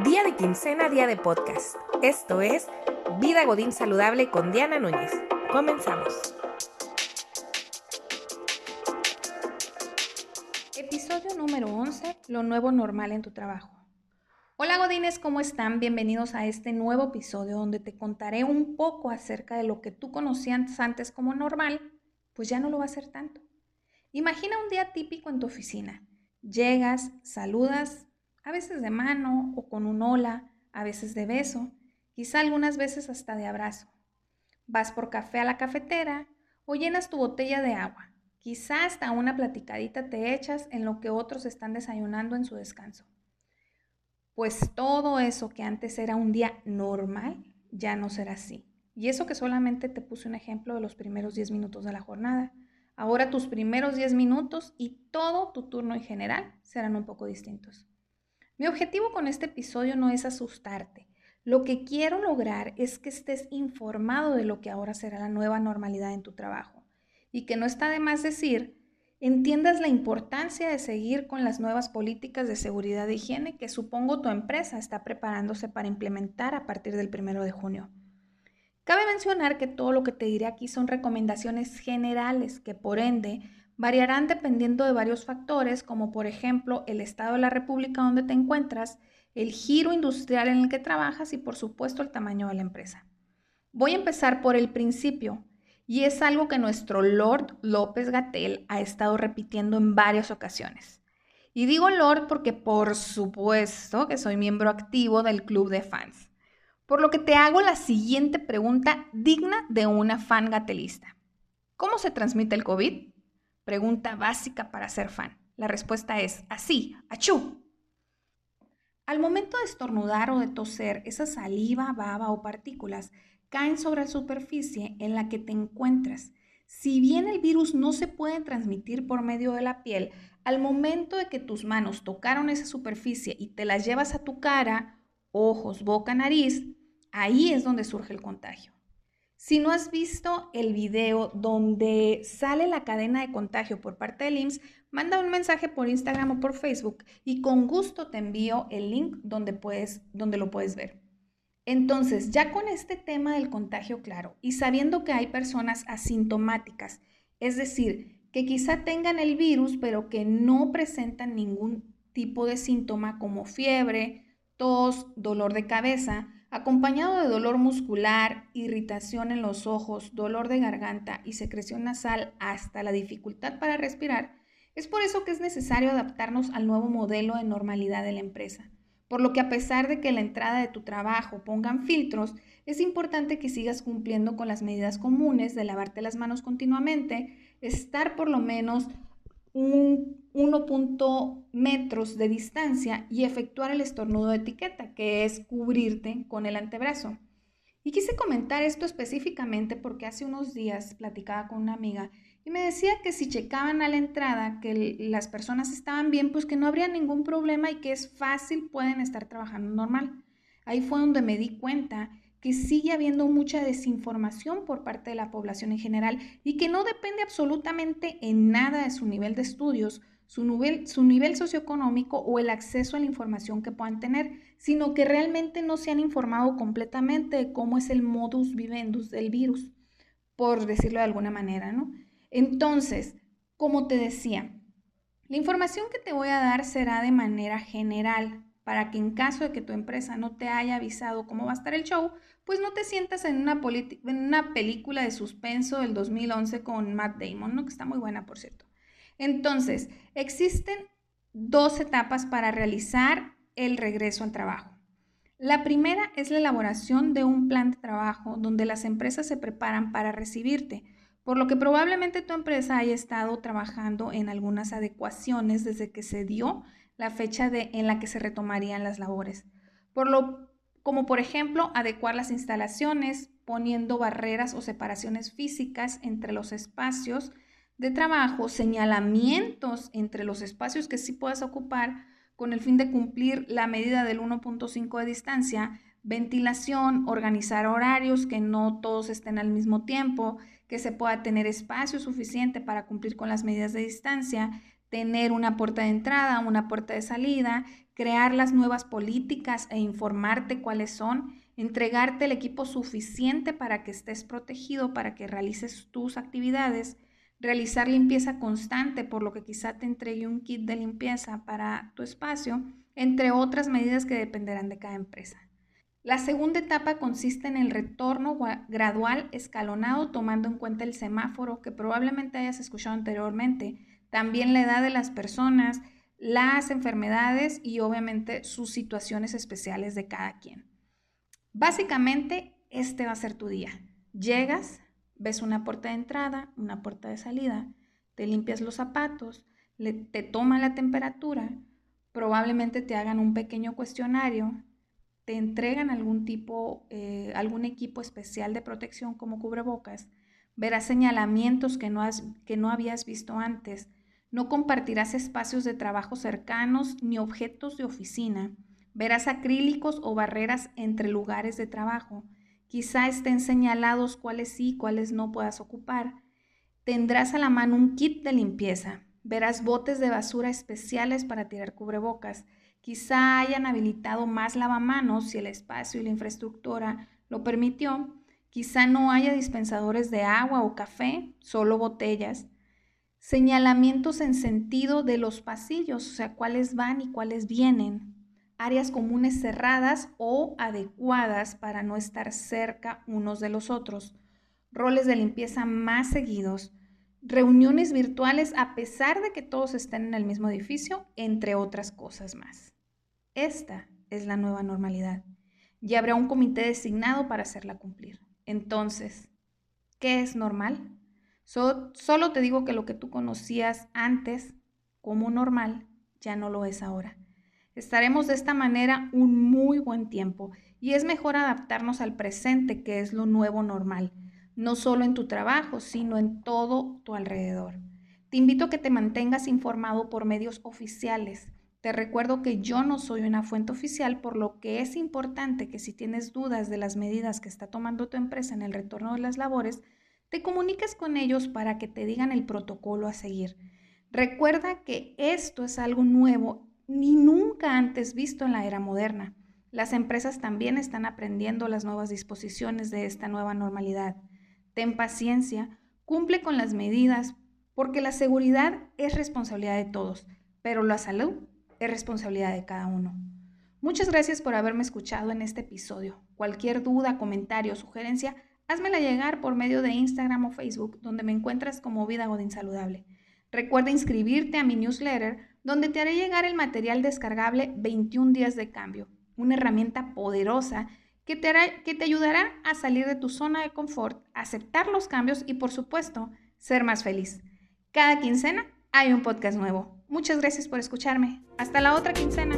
Día de quincena, día de podcast. Esto es Vida Godín Saludable con Diana Núñez. Comenzamos. Episodio número 11, lo nuevo normal en tu trabajo. Hola Godines, ¿cómo están? Bienvenidos a este nuevo episodio donde te contaré un poco acerca de lo que tú conocías antes como normal, pues ya no lo va a ser tanto. Imagina un día típico en tu oficina. Llegas, saludas, a veces de mano o con un hola, a veces de beso, quizá algunas veces hasta de abrazo. Vas por café a la cafetera o llenas tu botella de agua. Quizá hasta una platicadita te echas en lo que otros están desayunando en su descanso. Pues todo eso que antes era un día normal ya no será así. Y eso que solamente te puse un ejemplo de los primeros 10 minutos de la jornada. Ahora tus primeros 10 minutos y todo tu turno en general serán un poco distintos. Mi objetivo con este episodio no es asustarte. Lo que quiero lograr es que estés informado de lo que ahora será la nueva normalidad en tu trabajo y que no está de más decir, entiendas la importancia de seguir con las nuevas políticas de seguridad e higiene que supongo tu empresa está preparándose para implementar a partir del primero de junio. Cabe mencionar que todo lo que te diré aquí son recomendaciones generales que por ende variarán dependiendo de varios factores, como por ejemplo el estado de la república donde te encuentras, el giro industrial en el que trabajas y por supuesto el tamaño de la empresa. Voy a empezar por el principio, y es algo que nuestro Lord López Gatel ha estado repitiendo en varias ocasiones. Y digo Lord porque por supuesto que soy miembro activo del club de fans. Por lo que te hago la siguiente pregunta digna de una fan gatelista. ¿Cómo se transmite el COVID? Pregunta básica para ser fan. La respuesta es así, achú. Al momento de estornudar o de toser, esa saliva, baba o partículas caen sobre la superficie en la que te encuentras. Si bien el virus no se puede transmitir por medio de la piel, al momento de que tus manos tocaron esa superficie y te las llevas a tu cara, ojos, boca, nariz, ahí es donde surge el contagio. Si no has visto el video donde sale la cadena de contagio por parte del IMSS, manda un mensaje por Instagram o por Facebook y con gusto te envío el link donde, puedes, donde lo puedes ver. Entonces, ya con este tema del contagio claro y sabiendo que hay personas asintomáticas, es decir, que quizá tengan el virus pero que no presentan ningún tipo de síntoma como fiebre, tos, dolor de cabeza, acompañado de dolor muscular, irritación en los ojos, dolor de garganta y secreción nasal hasta la dificultad para respirar, es por eso que es necesario adaptarnos al nuevo modelo de normalidad de la empresa. Por lo que a pesar de que la entrada de tu trabajo pongan filtros, es importante que sigas cumpliendo con las medidas comunes de lavarte las manos continuamente, estar por lo menos un 1. metros de distancia y efectuar el estornudo de etiqueta, que es cubrirte con el antebrazo. Y quise comentar esto específicamente porque hace unos días platicaba con una amiga y me decía que si checaban a la entrada que las personas estaban bien, pues que no habría ningún problema y que es fácil, pueden estar trabajando normal. Ahí fue donde me di cuenta que sigue habiendo mucha desinformación por parte de la población en general y que no depende absolutamente en nada de su nivel de estudios, su nivel, su nivel socioeconómico o el acceso a la información que puedan tener, sino que realmente no se han informado completamente de cómo es el modus vivendus del virus, por decirlo de alguna manera, ¿no? Entonces, como te decía, la información que te voy a dar será de manera general, para que en caso de que tu empresa no te haya avisado cómo va a estar el show, pues no te sientas en una, película de suspenso del 2011 con Matt Damon, ¿no? que está muy buena, por cierto. Entonces, existen dos etapas para realizar el regreso al trabajo. La primera es la elaboración de un plan de trabajo donde las empresas se preparan para recibirte, por lo que probablemente tu empresa haya estado trabajando en algunas adecuaciones desde que se dio la fecha de, en la que se retomarían las labores. Como por ejemplo, adecuar las instalaciones, poniendo barreras o separaciones físicas entre los espacios de trabajo, señalamientos entre los espacios que sí puedas ocupar con el fin de cumplir la medida del 1.5 de distancia, ventilación, organizar horarios, que no todos estén al mismo tiempo, que se pueda tener espacio suficiente para cumplir con las medidas de distancia, tener una puerta de entrada, una puerta de salida, crear las nuevas políticas e informarte cuáles son, entregarte el equipo suficiente para que estés protegido, para que realices tus actividades, realizar limpieza constante, por lo que quizá te entregue un kit de limpieza para tu espacio, entre otras medidas que dependerán de cada empresa. La segunda etapa consiste en el retorno gradual escalonado tomando en cuenta el semáforo que probablemente hayas escuchado anteriormente, también la edad de las personas, las enfermedades y obviamente sus situaciones especiales de cada quien. Básicamente, este va a ser tu día. Llegas, ves una puerta de entrada, una puerta de salida, te limpias los zapatos, te toman la temperatura, probablemente te hagan un pequeño cuestionario, te entregan algún tipo, eh, algún equipo especial de protección como cubrebocas, verás señalamientos que no, has, que no habías visto antes, no compartirás espacios de trabajo cercanos ni objetos de oficina, verás acrílicos o barreras entre lugares de trabajo, quizá estén señalados cuáles sí, cuáles no puedas ocupar, tendrás a la mano un kit de limpieza, verás botes de basura especiales para tirar cubrebocas, Quizá hayan habilitado más lavamanos si el espacio y la infraestructura lo permitió. Quizá no haya dispensadores de agua o café, solo botellas. Señalamientos en sentido de los pasillos, o sea, cuáles van y cuáles vienen. Áreas comunes cerradas o adecuadas para no estar cerca unos de los otros. Roles de limpieza más seguidos. Reuniones virtuales a pesar de que todos estén en el mismo edificio, entre otras cosas más. Esta es la nueva normalidad y habrá un comité designado para hacerla cumplir. Entonces, ¿qué es normal? Solo te digo que lo que tú conocías antes como normal ya no lo es ahora. Estaremos de esta manera un muy buen tiempo y es mejor adaptarnos al presente, que es lo nuevo normal, no solo en tu trabajo, sino en todo tu alrededor. Te invito a que te mantengas informado por medios oficiales te recuerdo que yo no soy una fuente oficial, por lo que es importante que si tienes dudas de las medidas que está tomando tu empresa en el retorno de las labores, te comuniques con ellos para que te digan el protocolo a seguir. Recuerda que esto es algo nuevo ni nunca antes visto en la era moderna. Las empresas también están aprendiendo las nuevas disposiciones de esta nueva normalidad. Ten paciencia, cumple con las medidas, porque la seguridad es responsabilidad de todos, pero la salud es responsabilidad de cada uno. Muchas gracias por haberme escuchado en este episodio. Cualquier duda, comentario o sugerencia, házmela llegar por medio de Instagram o Facebook, donde me encuentras como Vida Godín Saludable. Recuerda inscribirte a mi newsletter, donde te haré llegar el material descargable 21 días de cambio, una herramienta poderosa que te, que te ayudará a salir de tu zona de confort, aceptar los cambios y, por supuesto, ser más feliz. Cada quincena hay un podcast nuevo. Muchas gracias por escucharme. Hasta la otra quincena.